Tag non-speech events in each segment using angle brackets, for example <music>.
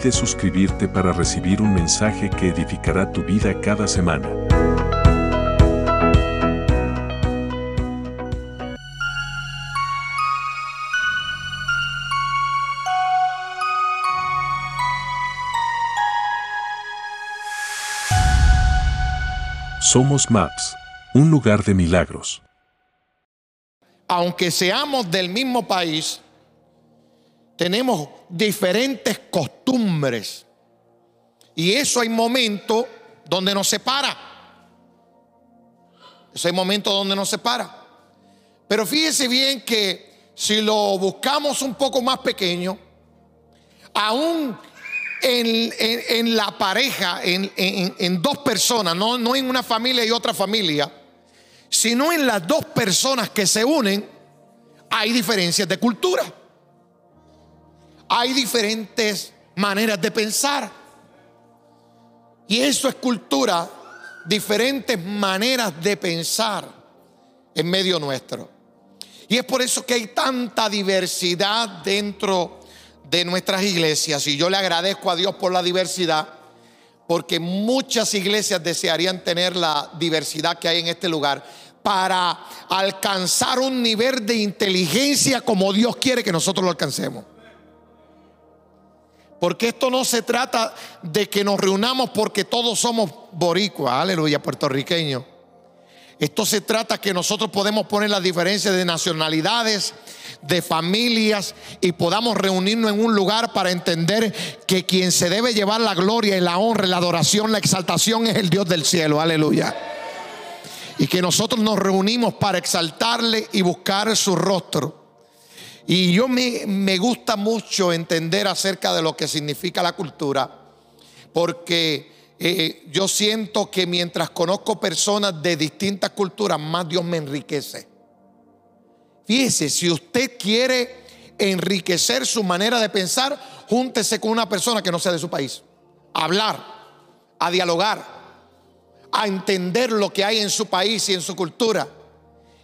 Olvides suscribirte para recibir un mensaje que edificará tu vida cada semana. Somos MAPS, un lugar de milagros. aunque seamos del mismo país, tenemos diferentes costumbres. Y eso hay momentos donde nos separa. Eso hay momentos donde nos separa. Pero fíjese bien que si lo buscamos un poco más pequeño, aún en, en- la pareja, en, en- en dos personas, no, no en una familia y otra familia, sino en las dos personas que se unen, hay diferencias de cultura. Hay diferentes maneras de pensar. Y eso es cultura, diferentes maneras de pensar en medio nuestro. Y es por eso que hay tanta diversidad dentro de nuestras iglesias. Y yo le agradezco a Dios por la diversidad, porque muchas iglesias desearían tener la diversidad que hay en este lugar para alcanzar un nivel de inteligencia como Dios quiere que nosotros lo alcancemos. Porque esto no se trata de que nos reunamos porque todos somos boricuas, aleluya, puertorriqueños. Esto se trata que nosotros podemos poner las diferencias de nacionalidades, de familias y podamos reunirnos en un lugar para entender que quien se debe llevar la gloria y la honra, la adoración, la exaltación es el Dios del cielo, aleluya. Y que nosotros nos reunimos para exaltarle y buscar su rostro. Y yo me, me gusta mucho entender acerca de lo que significa la cultura, porque eh, yo siento que mientras conozco personas de distintas culturas, más Dios me enriquece. Fíjese, si usted quiere enriquecer su manera de pensar, júntese con una persona que no sea de su país. A hablar, a dialogar, a entender lo que hay en su país y en su cultura.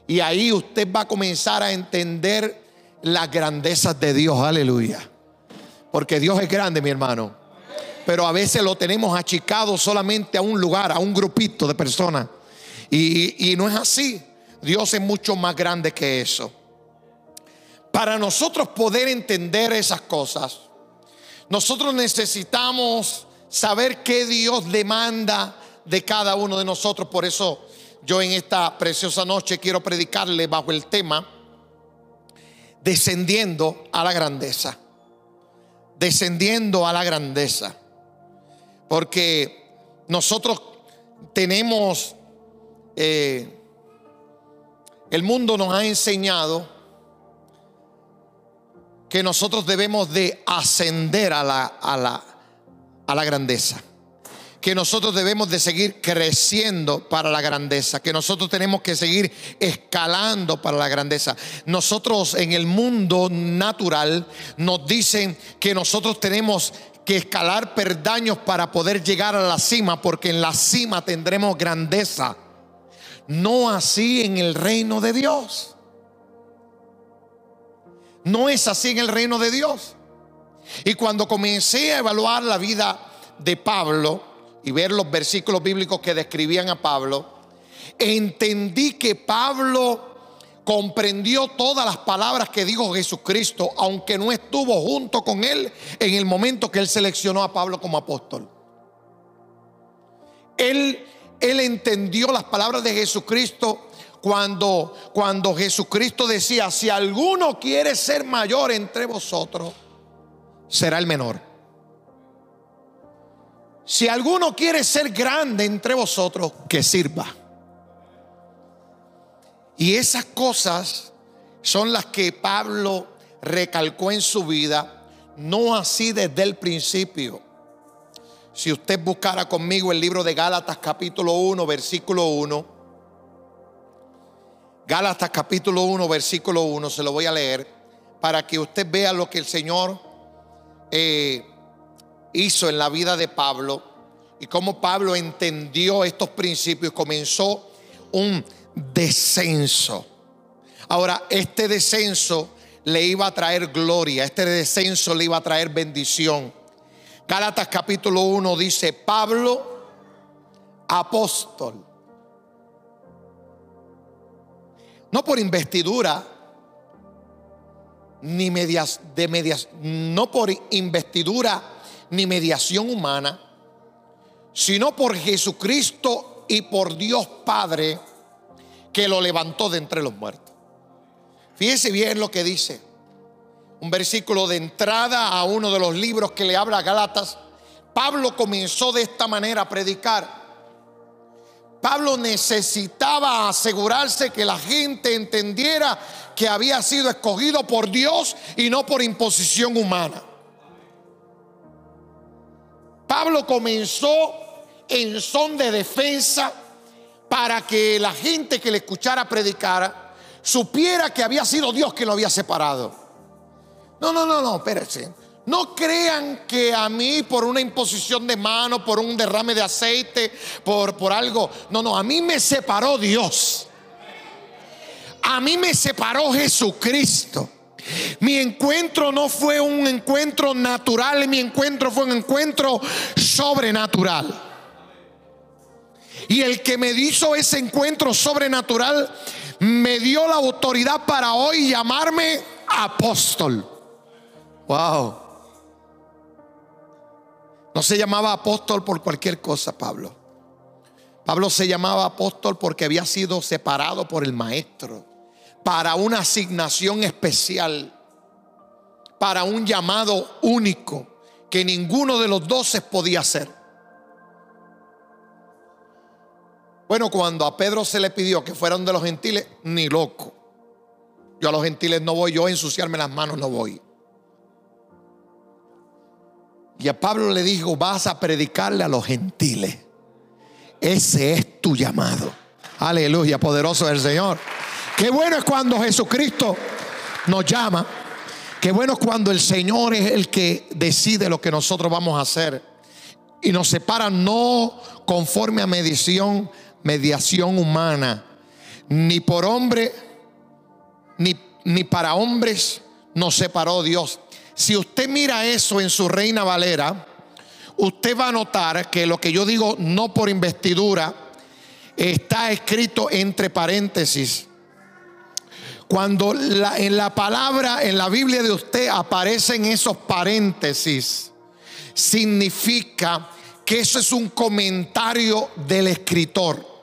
Y ahí usted va a comenzar a entender las grandezas de Dios, aleluya. Porque Dios es grande, mi hermano. Pero a veces lo tenemos achicado solamente a un lugar, a un grupito de personas. Y, y no es así. Dios es mucho más grande que eso. Para nosotros poder entender esas cosas, nosotros necesitamos saber qué Dios demanda de cada uno de nosotros. Por eso yo en esta preciosa noche quiero predicarle bajo el tema descendiendo a la grandeza. Descendiendo a la grandeza. Porque nosotros tenemos, eh, el mundo nos ha enseñado que nosotros debemos de ascender a la, a la, a la grandeza. Que nosotros debemos de seguir creciendo para la grandeza. Que nosotros tenemos que seguir escalando para la grandeza. Nosotros en el mundo natural nos dicen que nosotros tenemos que escalar perdaños para poder llegar a la cima. Porque en la cima tendremos grandeza. No así en el reino de Dios. No es así en el reino de Dios. Y cuando comencé a evaluar la vida de Pablo y ver los versículos bíblicos que describían a Pablo, entendí que Pablo comprendió todas las palabras que dijo Jesucristo, aunque no estuvo junto con él en el momento que él seleccionó a Pablo como apóstol. Él, él entendió las palabras de Jesucristo cuando, cuando Jesucristo decía, si alguno quiere ser mayor entre vosotros, será el menor. Si alguno quiere ser grande entre vosotros, que sirva. Y esas cosas son las que Pablo recalcó en su vida, no así desde el principio, Si usted buscara conmigo el libro de Gálatas capítulo 1, versículo 1. Gálatas capítulo 1, versículo 1, se lo voy a leer para que usted vea lo que el Señor eh, hizo en la vida de Pablo y cómo Pablo entendió estos principios y comenzó un descenso. Ahora, este descenso le iba a traer gloria, este descenso le iba a traer bendición. Gálatas capítulo 1 dice, Pablo, apóstol. No por investidura, ni medias, de medias, no por investidura ni mediación humana, sino por Jesucristo y por Dios Padre que lo levantó de entre los muertos. Fíjese bien lo que dice. Un versículo de entrada a uno de los libros que le habla a Galatas. Pablo comenzó de esta manera a predicar. Pablo necesitaba asegurarse que la gente entendiera que había sido escogido por Dios y no por imposición humana. Pablo comenzó en son de defensa para que la gente que le escuchara predicar supiera que había sido Dios que lo había separado. No, no, no, no, espérense. No crean que a mí por una imposición de mano, por un derrame de aceite, por, por algo. No, no, a mí me separó Dios. A mí me separó Jesucristo. Mi encuentro no fue un encuentro natural, mi encuentro fue un encuentro sobrenatural. Y el que me hizo ese encuentro sobrenatural me dio la autoridad para hoy llamarme apóstol. Wow. No se llamaba apóstol por cualquier cosa, Pablo. Pablo se llamaba apóstol porque había sido separado por el maestro para una asignación especial, para un llamado único que ninguno de los doce podía hacer. Bueno, cuando a Pedro se le pidió que fueran de los gentiles, ni loco. Yo a los gentiles no voy, yo a ensuciarme las manos no voy. Y a Pablo le dijo, vas a predicarle a los gentiles. Ese es tu llamado. Aleluya, poderoso el Señor. Qué bueno es cuando Jesucristo nos llama. Qué bueno es cuando el Señor es el que decide lo que nosotros vamos a hacer. Y nos separa no conforme a medición mediación humana, ni por hombre, ni, ni para hombres nos separó Dios. Si usted mira eso en su reina Valera, usted va a notar que lo que yo digo no por investidura está escrito entre paréntesis. Cuando en la palabra, en la Biblia de usted aparecen esos paréntesis, significa que eso es un comentario del escritor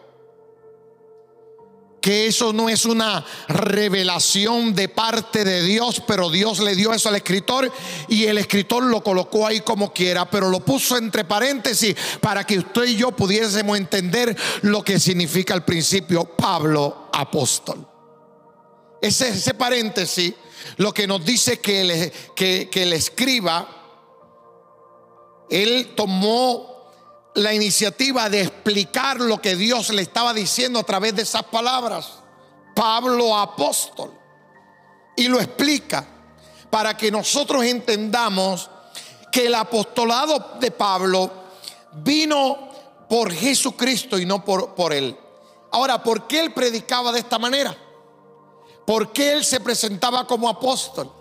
que eso no es una revelación de parte de Dios, pero Dios le dio eso al escritor y el escritor lo colocó ahí como quiera, pero lo puso entre paréntesis para que usted y yo pudiésemos entender lo que significa el principio Pablo apóstol. Ese, ese paréntesis lo que nos dice que el escriba, él tomó la iniciativa de explicar lo que Dios le estaba diciendo a través de esas palabras. Pablo apóstol. Y lo explica para que nosotros entendamos que el apostolado de Pablo vino por Jesucristo y no por, por él. Ahora, ¿por qué él predicaba de esta manera? ¿Por qué él se presentaba como apóstol?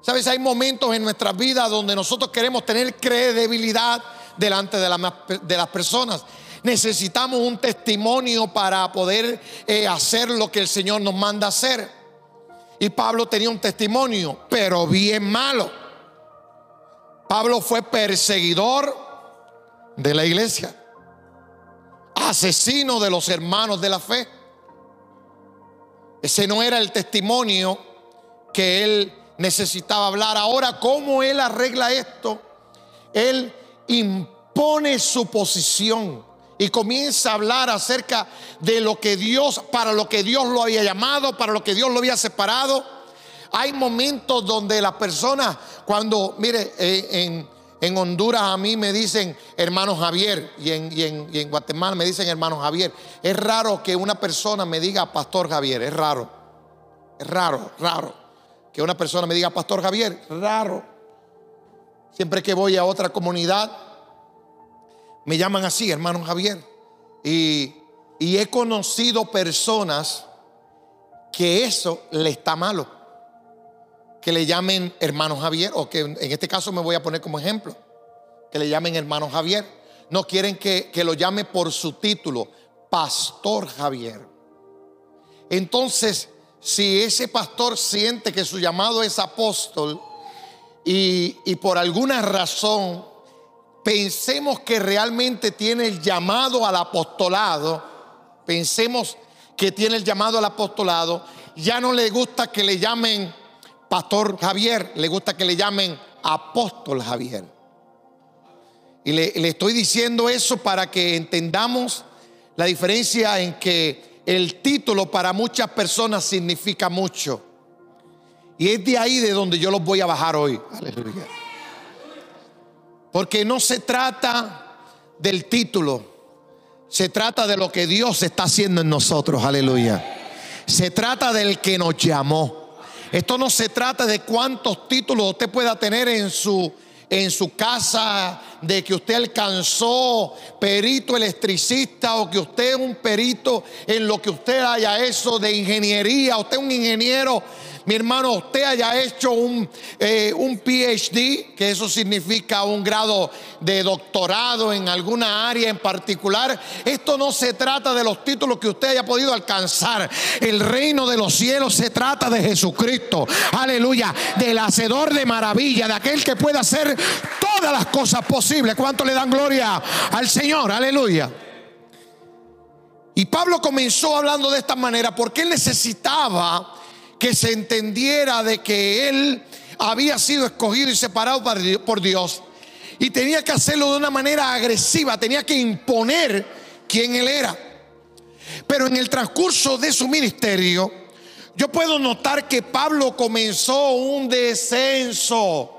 Sabes, hay momentos en nuestra vida donde nosotros queremos tener credibilidad delante de, las personas. Necesitamos un testimonio para poder eh, hacer lo que el Señor nos manda hacer. Y Pablo tenía un testimonio, pero bien malo. Pablo fue perseguidor de la iglesia, asesino de los hermanos de la fe. Ese no era el testimonio que él necesitaba hablar. Ahora, ¿cómo él arregla esto? Él impone su posición y comienza a hablar acerca de lo que Dios, para lo que Dios lo había llamado, para lo que Dios lo había separado. Hay momentos donde las personas, cuando, mire, eh, en, En Honduras a mí me dicen hermano Javier y en, y en- y en Guatemala me dicen hermano Javier. Es raro que una persona me diga pastor Javier, es raro. Es raro, raro. Que una persona me diga pastor Javier, raro. Siempre que voy a otra comunidad, me llaman así, hermano Javier. Y, y he conocido personas que eso le está malo. Que le llamen hermano Javier, o que en este caso me voy a poner como ejemplo, que le llamen hermano Javier. No quieren que, que lo llame por su título, Pastor Javier. Entonces, si ese pastor siente que su llamado es apóstol y, y por alguna razón pensemos que realmente tiene el llamado al apostolado, pensemos que tiene el llamado al apostolado, ya no le gusta que le llamen pastor Javier, le gusta que le llamen apóstol Javier. Y le, estoy diciendo eso para que entendamos la diferencia en que el título para muchas personas significa mucho. Y es de ahí de donde yo los voy a bajar hoy. Aleluya. Porque no se trata del título, se trata de lo que Dios está haciendo en nosotros. Aleluya. Se trata del que nos llamó. Esto no se trata de cuántos títulos usted pueda tener en su en su casa, de que usted alcanzó perito electricista o que usted es un perito en lo que usted haya hecho de ingeniería, usted es un ingeniero, mi hermano, usted haya hecho un, eh, un PhD, que eso significa un grado de doctorado en alguna área en particular. Esto no se trata de los títulos que usted haya podido alcanzar. El reino de los cielos se trata de Jesucristo. Aleluya. Del hacedor de maravilla, de aquel que puede hacer todas las cosas posibles. ¿Cuánto le dan gloria al Señor? Aleluya. Y Pablo comenzó hablando de esta manera porque él necesitaba que se entendiera de que él había sido escogido y separado por Dios. Y tenía que hacerlo de una manera agresiva, tenía que imponer quién él era. Pero en el transcurso de su ministerio, yo puedo notar que Pablo comenzó un descenso.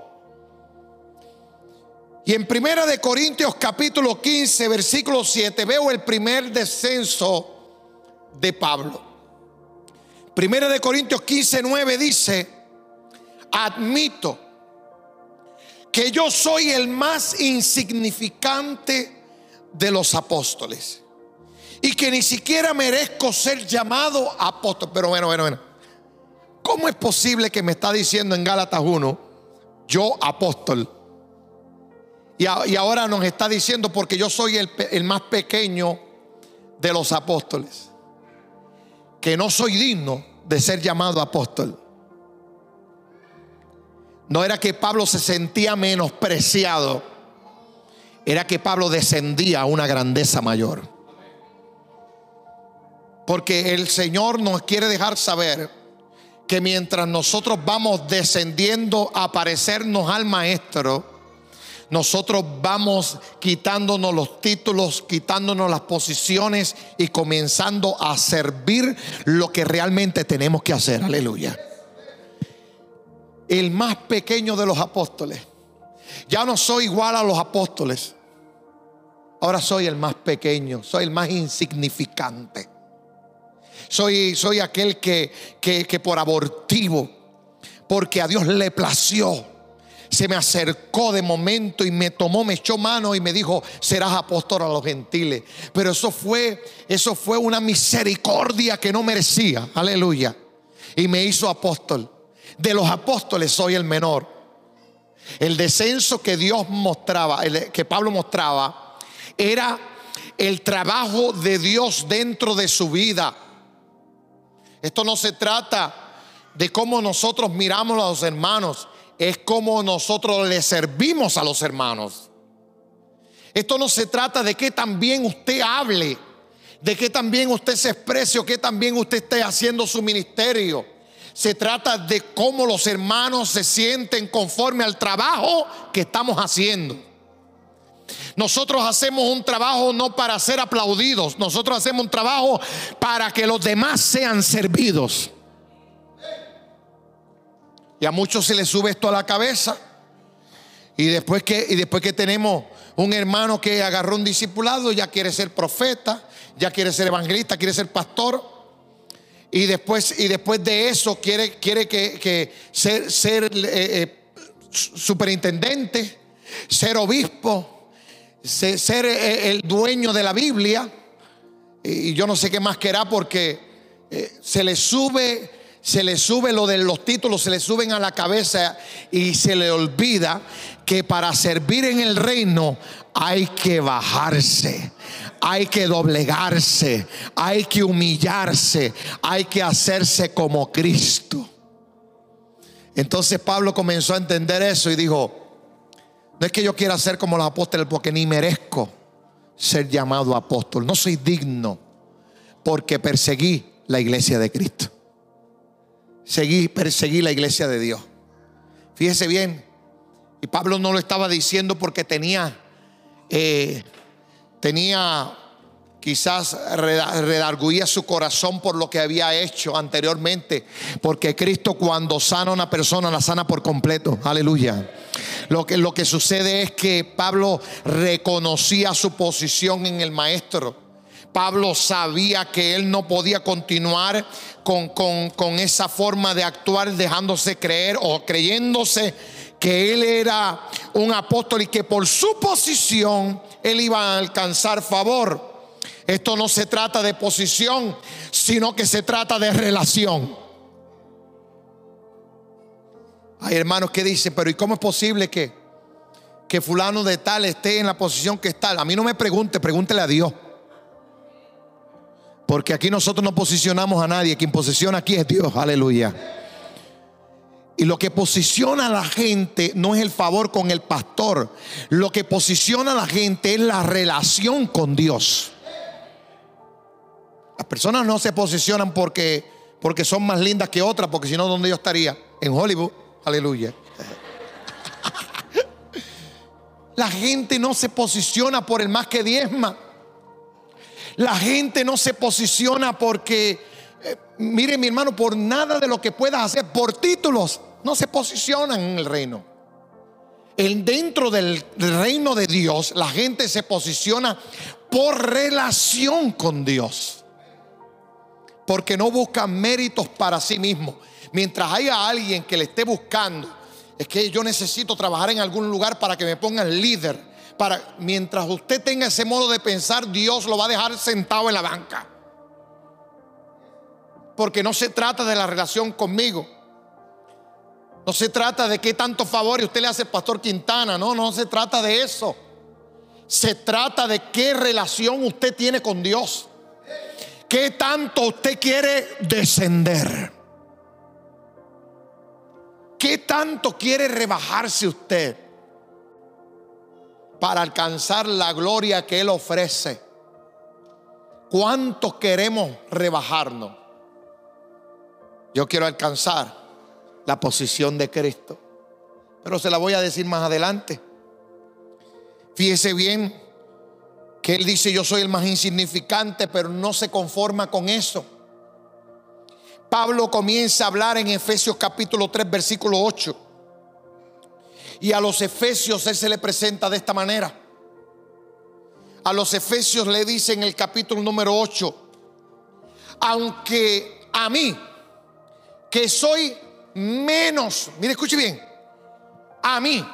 Y en Primera de Corintios capítulo 15, versículo 7, veo el primer descenso de Pablo. Primera de Corintios 15, 9 dice, admito que yo soy el más insignificante de los apóstoles y que ni siquiera merezco ser llamado apóstol. Pero bueno, bueno, bueno. ¿Cómo es posible que me está diciendo en Gálatas 1, yo apóstol? Y, ahora nos está diciendo porque yo soy el más pequeño de los apóstoles, que no soy digno de ser llamado apóstol. No era que Pablo se sentía menospreciado, era que Pablo descendía a una grandeza mayor. Porque el Señor nos quiere dejar saber que mientras nosotros vamos descendiendo a parecernos al Maestro, nosotros vamos quitándonos los títulos, quitándonos las posiciones y comenzando a servir lo que realmente tenemos que hacer. Aleluya. El más pequeño de los apóstoles. Ya no soy igual a los apóstoles. Ahora soy el más pequeño, soy el más insignificante. Soy, soy aquel que, que, que por abortivo, porque a Dios le plació, se me acercó de momento y me tomó, me echó mano y me dijo, serás apóstol a los gentiles. Pero eso fue, eso fue una misericordia que no merecía. Aleluya. Y me hizo apóstol. De los apóstoles soy el menor. El descenso que Dios mostraba, que Pablo mostraba, era el trabajo de Dios dentro de su vida. Esto no se trata de cómo nosotros miramos a los hermanos, es cómo nosotros le servimos a los hermanos. Esto no se trata de que también usted hable, de que también usted se exprese o que también usted esté haciendo su ministerio. Se trata de cómo los hermanos se sienten conforme al trabajo que estamos haciendo. Nosotros hacemos un trabajo no para ser aplaudidos, nosotros hacemos un trabajo para que los demás sean servidos. Y a muchos se les sube esto a la cabeza Y después que, y después que tenemos un hermano que agarró un discipulado, ya quiere ser profeta, ya quiere ser evangelista, quiere ser pastor. Y después, y después de eso quiere, quiere que, ser, ser eh, eh, superintendente, ser obispo, ser, eh, el dueño de la Biblia. Y yo no sé qué más querrá porque se le sube se le sube lo de los títulos, se le suben a la cabeza y se le olvida que para servir en el reino hay que bajarse, hay que doblegarse, hay que humillarse, hay que hacerse como Cristo. Entonces Pablo comenzó a entender eso y dijo, no es que yo quiera ser como los apóstoles porque ni merezco ser llamado apóstol, no soy digno porque perseguí la iglesia de Cristo seguí, perseguí la iglesia de Dios. Fíjese bien, y Pablo no lo estaba diciendo porque tenía, eh, tenía quizás redarguía su corazón por lo que había hecho anteriormente, porque Cristo cuando sana a una persona la sana por completo, aleluya. Lo que, lo que sucede es que Pablo reconocía su posición en el maestro. Pablo sabía que él no podía continuar con, esa forma de actuar dejándose creer o creyéndose que él era un apóstol y que por su posición él iba a alcanzar favor. Esto no se trata de posición, sino que se trata de relación. Hay hermanos que dicen, pero ¿y cómo es posible que, que fulano de tal esté en la posición que está? A mí no me pregunte, pregúntele a Dios. Porque aquí nosotros no posicionamos a nadie. Quien posiciona aquí es Dios. Aleluya. Y lo que posiciona a la gente no es el favor con el pastor. Lo que posiciona a la gente es la relación con Dios. Las personas no se posicionan porque, porque son más lindas que otras, porque si no, ¿dónde yo estaría? En Hollywood. Aleluya. <laughs> La gente no se posiciona por el más que diezma. La gente no se posiciona porque, eh, mire mi hermano, por nada de lo que puedas hacer, por títulos, no se posicionan en el reino. El, dentro del reino de Dios, la gente se posiciona por relación con Dios. Porque no buscan méritos para sí mismo. Mientras haya alguien que le esté buscando, es que yo necesito trabajar en algún lugar para que me pongan líder mientras usted tenga ese modo de pensar, Dios lo va a dejar sentado en la banca. Porque no se trata de la relación conmigo. No se trata de qué tanto favor usted le hace al pastor Quintana. No, no se trata de eso. Se trata de qué relación usted tiene con Dios. ¿Qué tanto usted quiere descender? ¿Qué tanto quiere rebajarse usted? Para alcanzar la gloria que Él ofrece. ¿Cuántos queremos rebajarnos? Yo quiero alcanzar la posición de Cristo. Pero se la voy a decir más adelante. Fíjese bien que Él dice, yo soy el más insignificante, pero no se conforma con eso. Pablo comienza a hablar en Efesios capítulo 3, versículo 8 y a los efesios Él se le presenta de esta manera. A los efesios le dice en el capítulo número 8, aunque a mí, que soy menos, mire, escuche bien, a mí,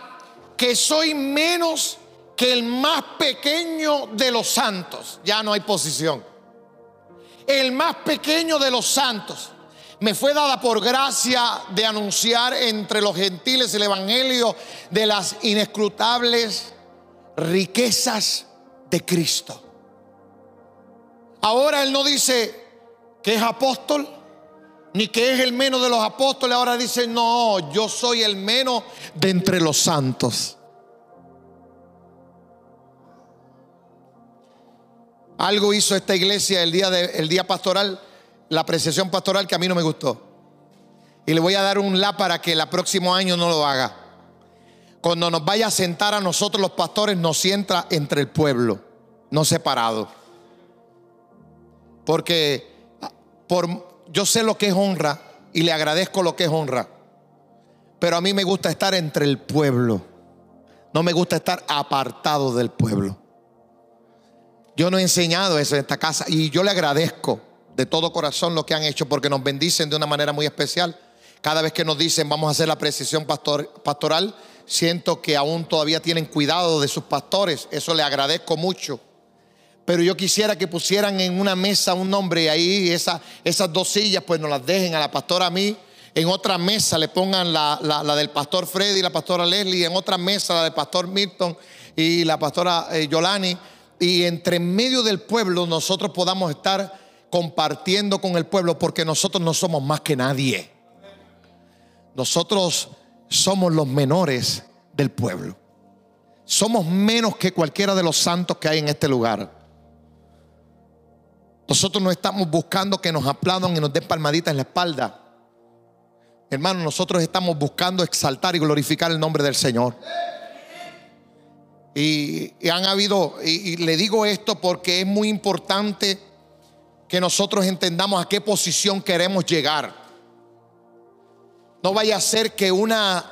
que soy menos que el más pequeño de los santos, ya no hay posición, el más pequeño de los santos, me fue dada por gracia de anunciar entre los gentiles el Evangelio de las inescrutables riquezas de Cristo. Ahora Él no dice que es apóstol, ni que es el menos de los apóstoles. Ahora dice, no, yo soy el menos de entre los santos. Algo hizo esta iglesia el día, de, el día pastoral la apreciación pastoral que a mí no me gustó. Y le voy a dar un la para que el próximo año no lo haga. Cuando nos vaya a sentar a nosotros los pastores, nos sienta entre el pueblo, no separado. Porque por, yo sé lo que es honra y le agradezco lo que es honra. Pero a mí me gusta estar entre el pueblo. No me gusta estar apartado del pueblo. Yo no he enseñado eso en esta casa y yo le agradezco de todo corazón lo que han hecho porque nos bendicen de una manera muy especial. Cada vez que nos dicen vamos a hacer la precisión pastoral, siento que aún todavía tienen cuidado de sus pastores. Eso le agradezco mucho. Pero yo quisiera que pusieran en una mesa un nombre y ahí esa, esas dos sillas pues nos las dejen a la pastora a mí. En otra mesa le pongan la, la, del pastor Freddy y la pastora Leslie. En otra mesa la del pastor Milton y la pastora eh, Yolani. Y entre medio del pueblo nosotros podamos estar compartiendo con el pueblo porque nosotros no somos más que nadie. Nosotros somos los menores del pueblo. Somos menos que cualquiera de los santos que hay en este lugar. Nosotros no estamos buscando que nos aplaudan y nos den palmaditas en la espalda. Hermano, nosotros estamos buscando exaltar y glorificar el nombre del Señor. Y, han habido, y le digo esto porque es muy importante que nosotros entendamos a qué posición queremos llegar. No vaya a ser que una,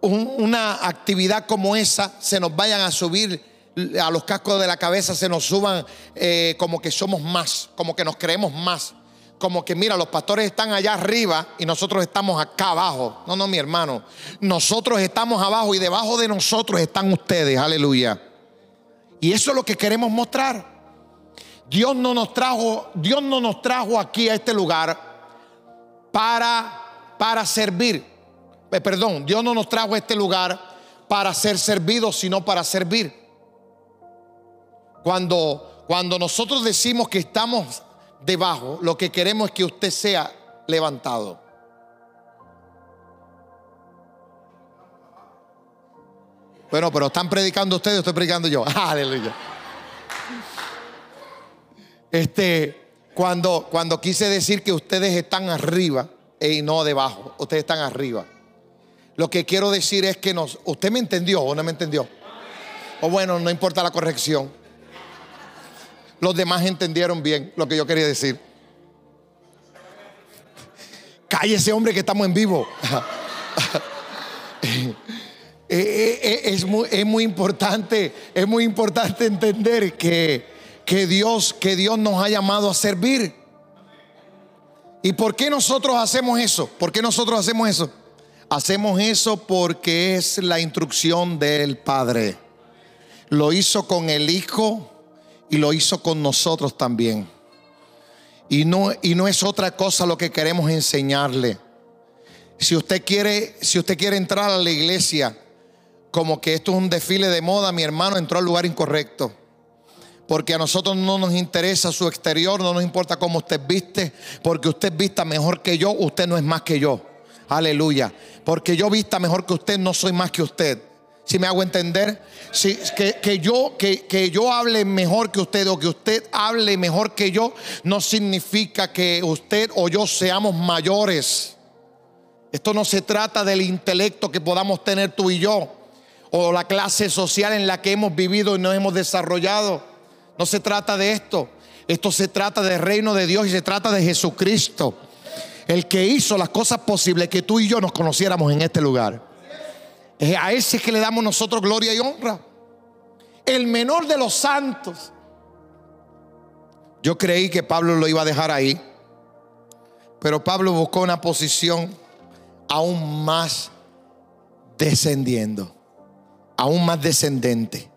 una actividad como esa se nos vayan a subir a los cascos de la cabeza, se nos suban eh, como que somos más, como que nos creemos más. Como que mira, los pastores están allá arriba y nosotros estamos acá abajo. No, no, mi hermano. Nosotros estamos abajo y debajo de nosotros están ustedes. Aleluya. Y eso es lo que queremos mostrar. Dios no nos trajo, Dios no nos trajo aquí a este lugar para, para servir. Eh, perdón, Dios no nos trajo a este lugar para ser servidos, sino para servir. Cuando, cuando nosotros decimos que estamos debajo, lo que queremos es que usted sea levantado. Bueno, pero están predicando ustedes, estoy predicando yo. <laughs> Aleluya. Este, cuando, cuando quise decir que ustedes están arriba y no debajo, ustedes están arriba. Lo que quiero decir es que nos, ¿usted me entendió o no me entendió? O bueno, no importa la corrección. Los demás entendieron bien lo que yo quería decir. Cállese, hombre, que estamos en vivo. <laughs> Eh, eh, eh, es, muy, es muy importante, es muy importante entender que que Dios, que Dios nos ha llamado a servir. ¿Y por qué nosotros hacemos eso? ¿Por qué nosotros hacemos eso? Hacemos eso porque es la instrucción del Padre. Lo hizo con el Hijo y lo hizo con nosotros también. Y no, y no es otra cosa lo que queremos enseñarle. Si usted quiere, si usted quiere entrar a la iglesia como que esto es un desfile de moda, mi hermano entró al lugar incorrecto. Porque a nosotros no nos interesa su exterior, no nos importa cómo usted viste, porque usted vista mejor que yo, usted no es más que yo. Aleluya. Porque yo vista mejor que usted, no soy más que usted. Si me hago entender, si, que, yo, que, que yo hable mejor que usted o que usted hable mejor que yo, no significa que usted o yo seamos mayores. Esto no se trata del intelecto que podamos tener tú y yo, o la clase social en la que hemos vivido y nos hemos desarrollado. No se trata de esto. Esto se trata del reino de Dios y se trata de Jesucristo. El que hizo las cosas posibles que tú y yo nos conociéramos en este lugar. A ese que le damos nosotros gloria y honra. El menor de los santos. Yo creí que Pablo lo iba a dejar ahí. Pero Pablo buscó una posición aún más descendiendo. Aún más descendente.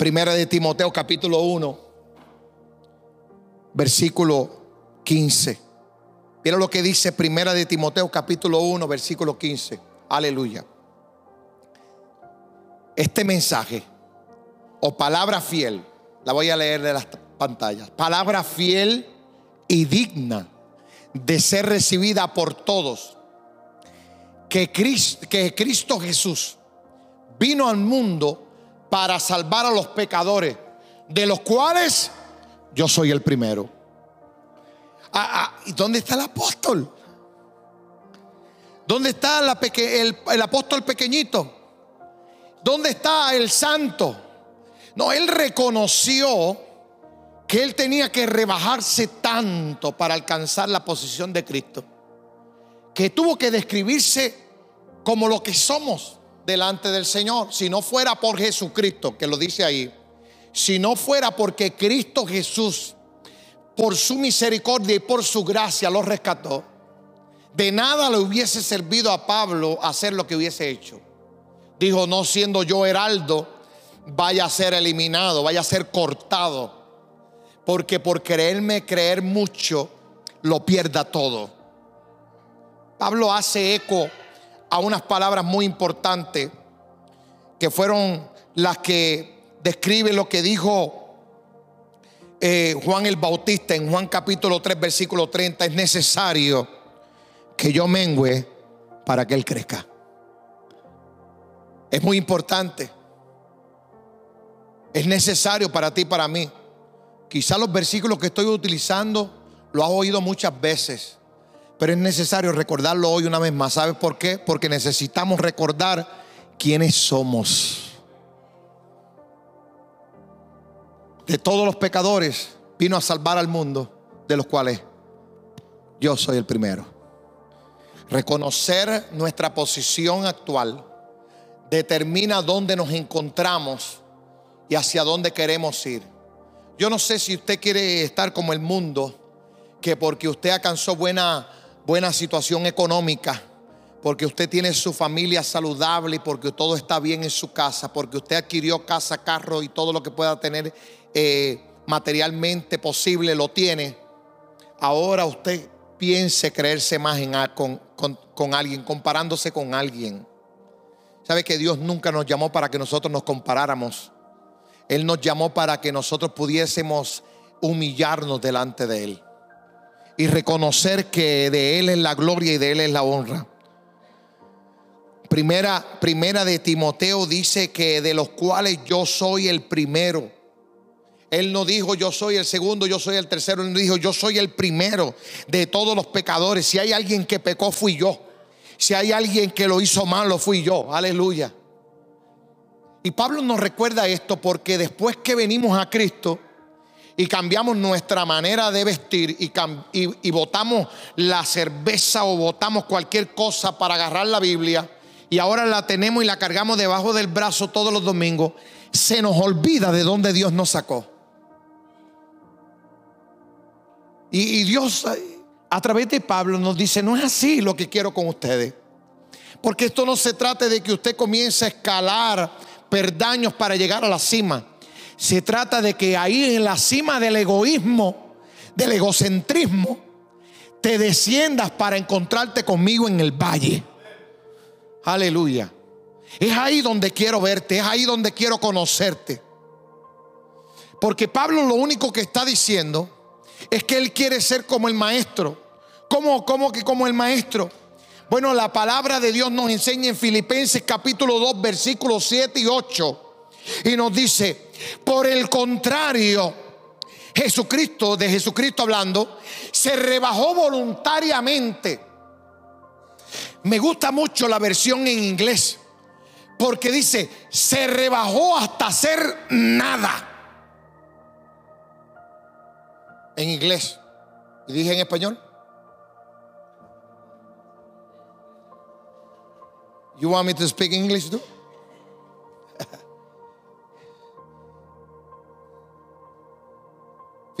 Primera de Timoteo capítulo 1, versículo 15. Mira lo que dice Primera de Timoteo capítulo 1, versículo 15. Aleluya. Este mensaje o palabra fiel, la voy a leer de las pantallas. Palabra fiel y digna de ser recibida por todos. Que Cristo, que Cristo Jesús vino al mundo para salvar a los pecadores, de los cuales yo soy el primero. Ah, ah, ¿Y dónde está el apóstol? ¿Dónde está el, el apóstol pequeñito? ¿Dónde está el santo? No, él reconoció que él tenía que rebajarse tanto para alcanzar la posición de Cristo, que tuvo que describirse como lo que somos delante del Señor. Si no fuera por Jesucristo, que lo dice ahí, si no fuera porque Cristo Jesús, por su misericordia y por su gracia, lo rescató, de nada le hubiese servido a Pablo hacer lo que hubiese hecho. Dijo, no siendo yo heraldo, vaya a ser eliminado, vaya a ser cortado. Porque por creerme creer mucho, lo pierda todo. Pablo hace eco a unas palabras muy importantes que fueron las que describen lo que dijo eh, Juan el Bautista en Juan capítulo 3, versículo 30. Es necesario que yo mengüe para que Él crezca. Es muy importante. Es necesario para ti y para mí. Quizá los versículos que estoy utilizando lo has oído muchas veces, pero es necesario recordarlo hoy una vez más. ¿Sabes por qué? Porque necesitamos recordar quiénes somos. De todos los pecadores vino a salvar al mundo, de los cuales yo soy el primero. Reconocer nuestra posición actual determina dónde nos encontramos y hacia dónde queremos ir. Yo no sé si usted quiere estar como el mundo, que porque usted alcanzó buena, buena situación económica, porque usted tiene su familia saludable porque todo está bien en su casa, porque usted adquirió casa, carro y todo lo que pueda tener eh, materialmente posible lo tiene. Ahora usted piense creerse más en, con, con alguien, comparándose con alguien. Sabe que Dios nunca nos llamó para que nosotros nos comparáramos. Él nos llamó para que nosotros pudiésemos humillarnos delante de Él y reconocer que de Él es la gloria y de Él es la honra. Primera, primera de Timoteo dice que de los cuales yo soy el primero. Él no dijo yo soy el segundo, yo soy el tercero. Él dijo yo soy el primero de todos los pecadores. Si hay alguien que pecó, fui yo. Si hay alguien que lo hizo mal, lo fui yo. Aleluya. Y Pablo nos recuerda esto porque después que venimos a Cristo y cambiamos nuestra manera de vestir y, botamos la cerveza o botamos cualquier cosa para agarrar la Biblia y ahora la tenemos y la cargamos debajo del brazo todos los domingos, se nos olvida de dónde Dios nos sacó. Y, y Dios a través de Pablo nos dice, no es así lo que quiero con ustedes. Porque esto no se trata de que usted comience a escalar perdaños para llegar a la cima. Se trata de que ahí en la cima del egoísmo, del egocentrismo, te desciendas para encontrarte conmigo en el valle. Aleluya. Es ahí donde quiero verte, es ahí donde quiero conocerte. Porque Pablo lo único que está diciendo es que él quiere ser como el maestro. ¿Cómo, cómo que como el maestro? Bueno, la palabra de Dios nos enseña en Filipenses capítulo 2, versículos 7 y 8. Y nos dice, por el contrario, Jesucristo, de Jesucristo hablando, se rebajó voluntariamente. Me gusta mucho la versión en inglés, porque dice, se rebajó hasta hacer nada. en inglés. ¿Y dije en español? You want me to speak English too?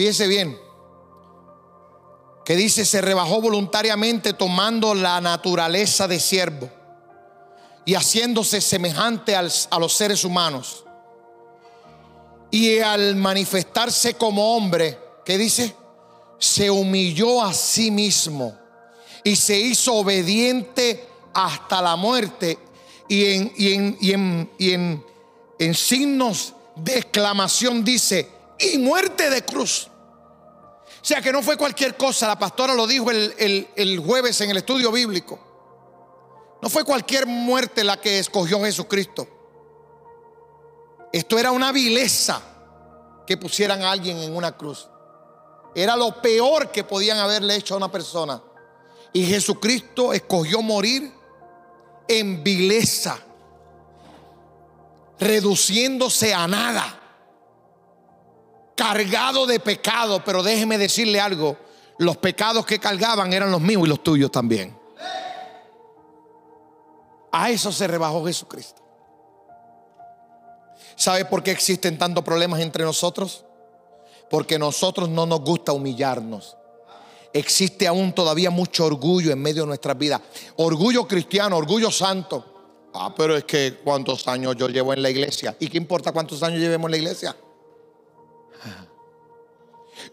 Fíjese bien, que dice, se rebajó voluntariamente tomando la naturaleza de siervo y haciéndose semejante a los seres humanos. Y al manifestarse como hombre, ¿Qué dice? Se humilló a sí mismo y se hizo obediente hasta la muerte. Y en, y en, en, signos de exclamación dice, y muerte de cruz. O sea que no fue cualquier cosa, la pastora lo dijo el, el, jueves en el estudio bíblico. No fue cualquier muerte la que escogió Jesucristo. Esto era una vileza que pusieran a alguien en una cruz. Era lo peor que podían haberle hecho a una persona. Y Jesucristo escogió morir en vileza, reduciéndose a nada, cargado de pecado. Pero déjeme decirle algo, los pecados que cargaban eran los míos y los tuyos también. A eso se rebajó Jesucristo. ¿Sabe por qué existen tantos problemas entre nosotros? Porque nosotros no nos gusta humillarnos. Existe aún todavía mucho orgullo en medio de nuestras vidas. Orgullo cristiano, orgullo santo. Ah, pero es que cuántos años yo llevo en la iglesia. ¿Y qué importa cuántos años llevemos en la iglesia?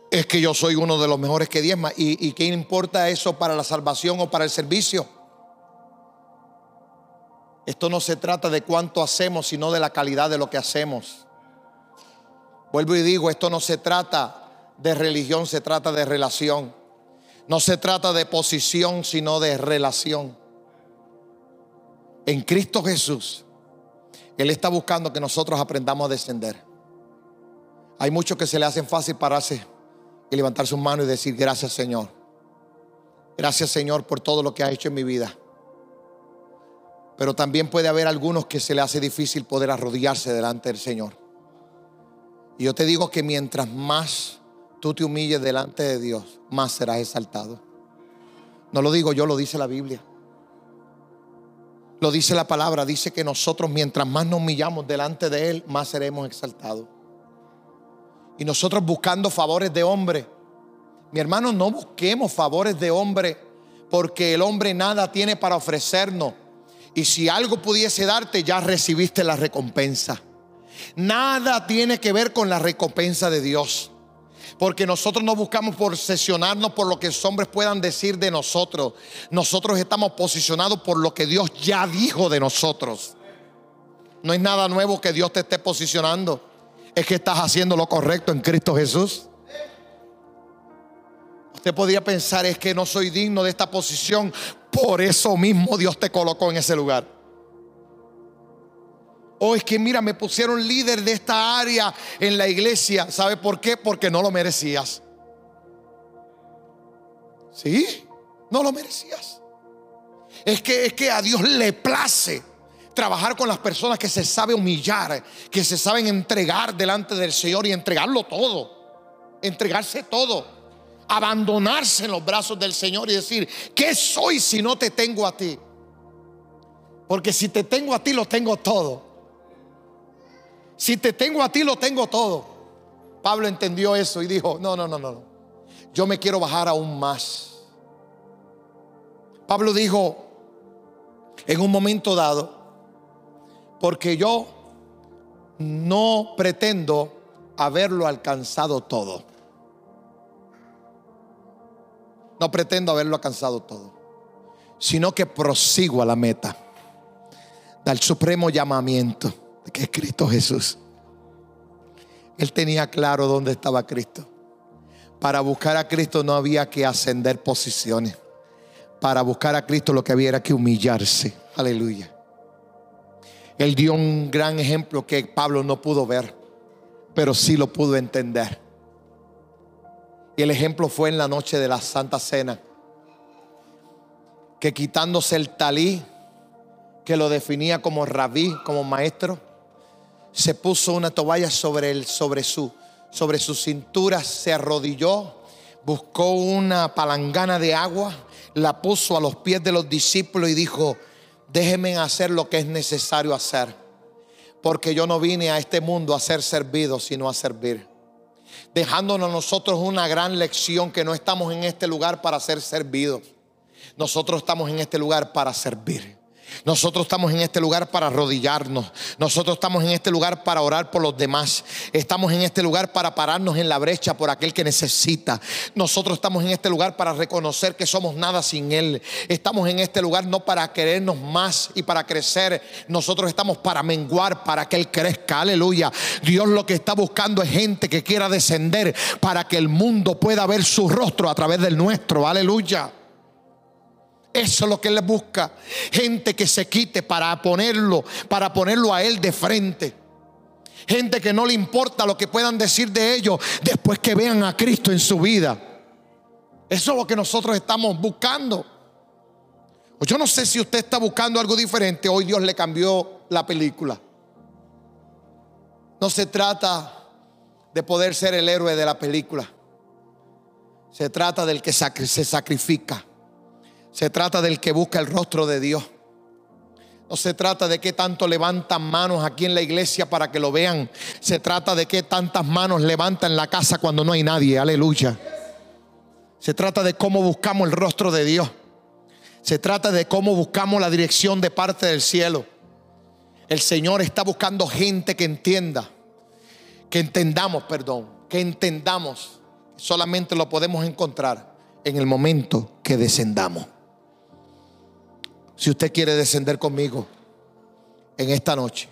Es que yo soy uno de los mejores que diezma. ¿Y, ¿Y qué importa eso para la salvación o para el servicio? Esto no se trata de cuánto hacemos, sino de la calidad de lo que hacemos. Vuelvo y digo, esto no se trata de religión, se trata de relación. No se trata de posición, sino de relación en Cristo Jesús, Él está buscando que nosotros aprendamos a descender. Hay muchos que se le hacen fácil pararse y levantar sus manos y decir, gracias Señor. Gracias Señor por todo lo que ha hecho en mi vida. Pero también puede haber algunos que se le hace difícil poder arrodillarse delante del Señor. Y yo te digo que mientras más tú te humilles delante de Dios, más serás exaltado. No lo digo yo, lo dice la Biblia. Lo dice la palabra, dice que nosotros mientras más nos humillamos delante de Él, más seremos exaltados. Y nosotros buscando favores de hombre. Mi hermano, no busquemos favores de hombre porque el hombre nada tiene para ofrecernos. Y si algo pudiese darte, ya recibiste la recompensa. Nada tiene que ver con la recompensa de Dios. Porque nosotros no buscamos posesionarnos por lo que los hombres puedan decir de nosotros. Nosotros estamos posicionados por lo que Dios ya dijo de nosotros. No es nada nuevo que Dios te esté posicionando. Es que estás haciendo lo correcto en Cristo Jesús. Usted podría pensar, es que no soy digno de esta posición. Por eso mismo Dios te colocó en ese lugar. O es que mira, me pusieron líder de esta área en la iglesia. ¿Sabe por qué? Porque no lo merecías. ¿Sí? No lo merecías. Es que, es que a Dios le place trabajar con las personas que se saben humillar, que se saben entregar delante del Señor y entregarlo todo. Entregarse todo. Abandonarse en los brazos del Señor y decir, ¿qué soy si no te tengo a ti? Porque si te tengo a ti, lo tengo todo. Si te tengo a ti, lo tengo todo. Pablo entendió eso y dijo, no, no, no, no. Yo me quiero bajar aún más. Pablo dijo en un momento dado, porque yo no pretendo haberlo alcanzado todo. No pretendo haberlo alcanzado todo, sino que prosigo a la meta del supremo llamamiento que es Cristo Jesús. Él tenía claro dónde estaba Cristo. Para buscar a Cristo no había que ascender posiciones. Para buscar a Cristo lo que había era que humillarse. Aleluya. Él dio un gran ejemplo que Pablo no pudo ver, pero sí lo pudo entender. Y el ejemplo fue en la noche de la Santa Cena, que quitándose el talí, que lo definía como rabí, como maestro, se puso una toalla sobre, sobre, su, sobre su cintura, se arrodilló, buscó una palangana de agua, la puso a los pies de los discípulos y dijo, déjenme hacer lo que es necesario hacer, porque yo no vine a este mundo a ser servido, sino a servir. Dejándonos nosotros una gran lección que no estamos en este lugar para ser servidos, nosotros estamos en este lugar para servir. Nosotros estamos en este lugar para arrodillarnos. Nosotros estamos en este lugar para orar por los demás. Estamos en este lugar para pararnos en la brecha por aquel que necesita. Nosotros estamos en este lugar para reconocer que somos nada sin Él. Estamos en este lugar no para querernos más y para crecer. Nosotros estamos para menguar, para que Él crezca. Aleluya. Dios lo que está buscando es gente que quiera descender para que el mundo pueda ver su rostro a través del nuestro. Aleluya. Eso es lo que Él busca. Gente que se quite para ponerlo, para ponerlo a Él de frente. Gente que no le importa lo que puedan decir de ellos después que vean a Cristo en su vida. Eso es lo que nosotros estamos buscando. Yo no sé si usted está buscando algo diferente. Hoy Dios le cambió la película. No se trata de poder ser el héroe de la película. Se trata del que se sacrifica. Se trata del que busca el rostro de Dios. No se trata de qué tanto levantan manos aquí en la iglesia para que lo vean. Se trata de qué tantas manos levantan en la casa cuando no hay nadie. Aleluya. Se trata de cómo buscamos el rostro de Dios. Se trata de cómo buscamos la dirección de parte del cielo. El Señor está buscando gente que entienda, que entendamos, perdón, que entendamos. Solamente lo podemos encontrar en el momento que descendamos. Si usted quiere descender conmigo en esta noche,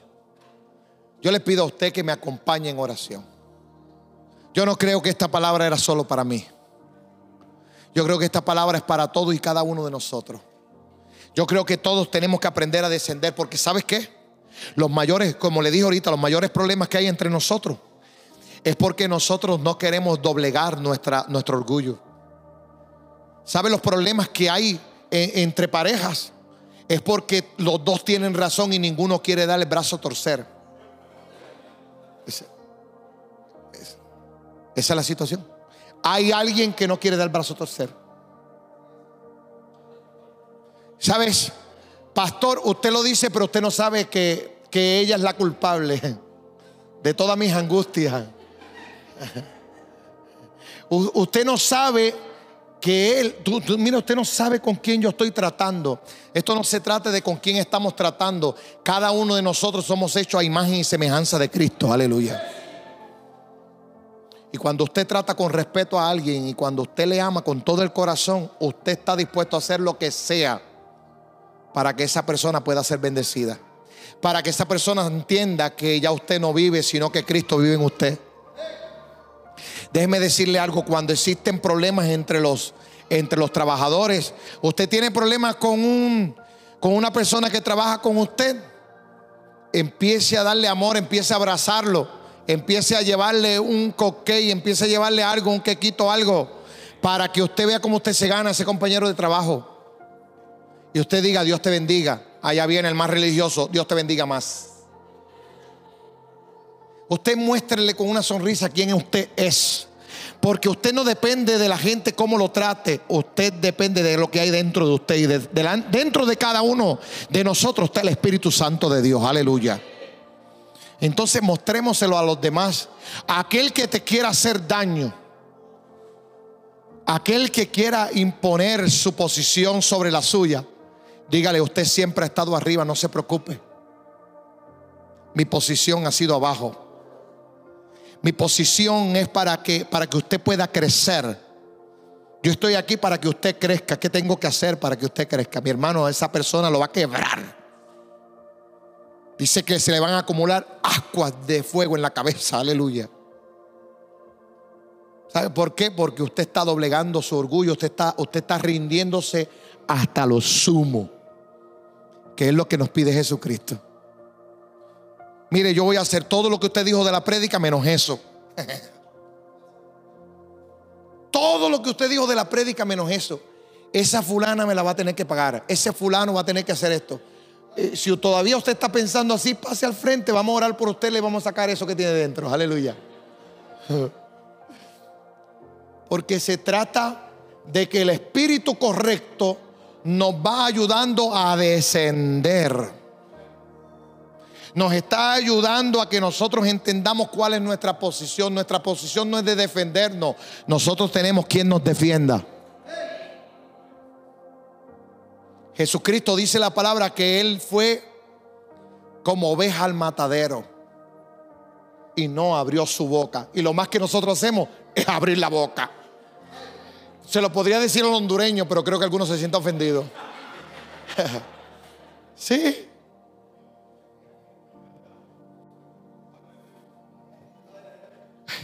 yo le pido a usted que me acompañe en oración. Yo no creo que esta palabra era solo para mí. Yo creo que esta palabra es para todos y cada uno de nosotros. Yo creo que todos tenemos que aprender a descender porque ¿sabes qué? Los mayores, como le dije ahorita, los mayores problemas que hay entre nosotros es porque nosotros no queremos doblegar nuestra, nuestro orgullo. ¿Sabe los problemas que hay entre parejas? Es porque los dos tienen razón y ninguno quiere dar el brazo a torcer. Esa, es la situación. Hay alguien que no quiere dar el brazo a torcer. ¿Sabes? Pastor, usted lo dice, pero usted no sabe que, que ella es la culpable de todas mis angustias. usted no sabe que Él, mira, usted no sabe con quién yo estoy tratando. Esto no se trata de con quién estamos tratando. Cada uno de nosotros somos hechos a imagen y semejanza de Cristo. Aleluya. Y cuando usted trata con respeto a alguien y cuando usted le ama con todo el corazón, usted está dispuesto a hacer lo que sea para que esa persona pueda ser bendecida. Para que esa persona entienda que ya usted no vive, sino que Cristo vive en usted. Déjeme decirle algo, cuando existen problemas entre los, entre los trabajadores, usted tiene problemas con, un, con una persona que trabaja con usted, empiece a darle amor, empiece a abrazarlo, empiece a llevarle un coque, empiece a llevarle algo, un quequito, algo, para que usted vea cómo usted se gana a ese compañero de trabajo. Y usted diga, Dios te bendiga. Allá viene el más religioso, Dios te bendiga más. Usted muéstrele con una sonrisa quién usted es. Porque usted no depende de la gente cómo lo trate, usted depende de lo que hay dentro de usted. Y dentro de cada uno de nosotros está el Espíritu Santo de Dios. Aleluya. Entonces mostrémoselo a los demás. aquel que te quiera hacer daño, aquel que quiera imponer su posición sobre la suya, dígale, usted siempre ha estado arriba, no se preocupe. Mi posición ha sido abajo. Mi posición es para que, para que usted pueda crecer. Yo estoy aquí para que usted crezca. ¿Qué tengo que hacer para que usted crezca? Mi hermano, esa persona lo va a quebrar. Dice que se le van a acumular ascuas de fuego en la cabeza. Aleluya. ¿Sabe por qué? Porque usted está doblegando su orgullo, usted está, usted está rindiéndose hasta lo sumo, que es lo que nos pide Jesucristo. Mire, yo voy a hacer todo lo que usted dijo de la prédica menos eso. <laughs> todo lo que usted dijo de la prédica menos eso. Esa fulana me la va a tener que pagar. Ese fulano va a tener que hacer esto. Eh, si todavía usted está pensando así, pase al frente, vamos a orar por usted, le vamos a sacar eso que tiene dentro. Aleluya. <laughs> Porque se trata de que el espíritu correcto nos va ayudando a descender nos está ayudando a que nosotros entendamos cuál es nuestra posición. Nuestra posición no es de defendernos, nosotros tenemos quien nos defienda. Jesucristo dice la palabra que Él fue como oveja al matadero y no abrió su boca. Y lo más que nosotros hacemos es abrir la boca. Se lo podría decir a los hondureños, pero creo que algunos se sienten ofendidos. <laughs> sí.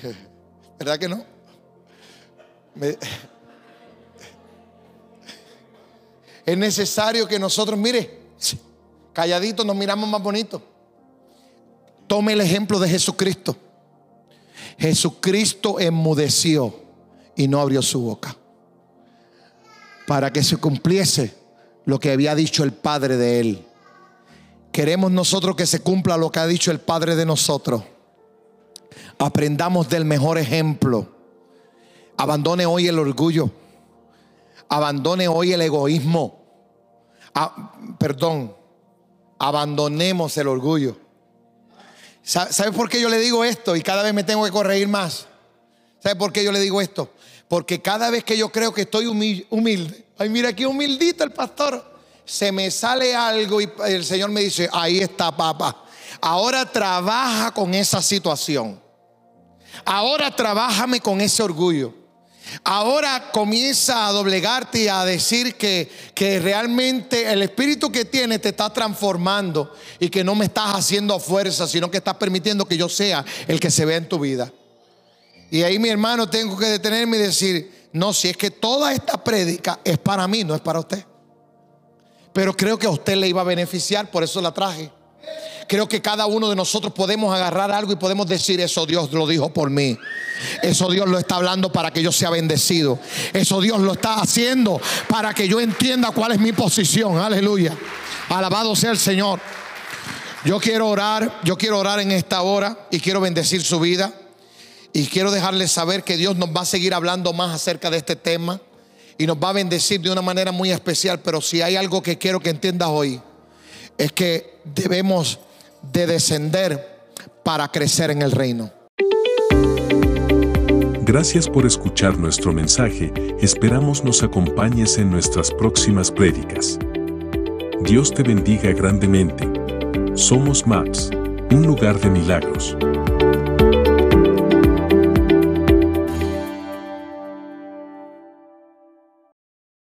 <laughs> ¿Verdad que no? Es necesario que nosotros, mire, calladitos nos miramos más bonitos. Tome el ejemplo de Jesucristo. Jesucristo enmudeció y no abrió su boca para que se cumpliese lo que había dicho el Padre de él. Queremos nosotros que se cumpla lo que ha dicho el Padre de nosotros. Aprendamos del mejor ejemplo. Abandone hoy el orgullo. Abandone hoy el egoísmo. Ah, perdón. abandonemos el orgullo. ¿Sabe por qué yo le digo esto? Y cada vez me tengo que corregir más. ¿Sabe por qué yo le digo esto? Porque cada vez que yo creo que estoy humilde, ay, mira qué humildito el pastor, se me sale algo y el Señor me dice, ahí está papá. Ahora trabaja con esa situación. Ahora trabájame con ese orgullo. Ahora comienza a doblegarte y a decir que, que realmente el espíritu que tienes te está transformando y que no me estás haciendo fuerza, sino que estás permitiendo que yo sea el que se vea en tu vida. Y ahí mi hermano tengo que detenerme y decir, no, si es que toda esta prédica es para mí, no es para usted. Pero creo que a usted le iba a beneficiar, por eso la traje. Creo que cada uno de nosotros podemos agarrar algo y podemos decir, eso Dios lo dijo por mí. Eso Dios lo está hablando para que yo sea bendecido. Eso Dios lo está haciendo para que yo entienda cuál es mi posición. Aleluya. Alabado sea el Señor. Yo quiero orar, yo quiero orar en esta hora y quiero bendecir su vida. Y quiero dejarles saber que Dios nos va a seguir hablando más acerca de este tema y nos va a bendecir de una manera muy especial. Pero si hay algo que quiero que entiendas hoy, es que debemos de descender para crecer en el reino. Gracias por escuchar nuestro mensaje, esperamos nos acompañes en nuestras próximas prédicas. Dios te bendiga grandemente. Somos MAPS, un lugar de milagros.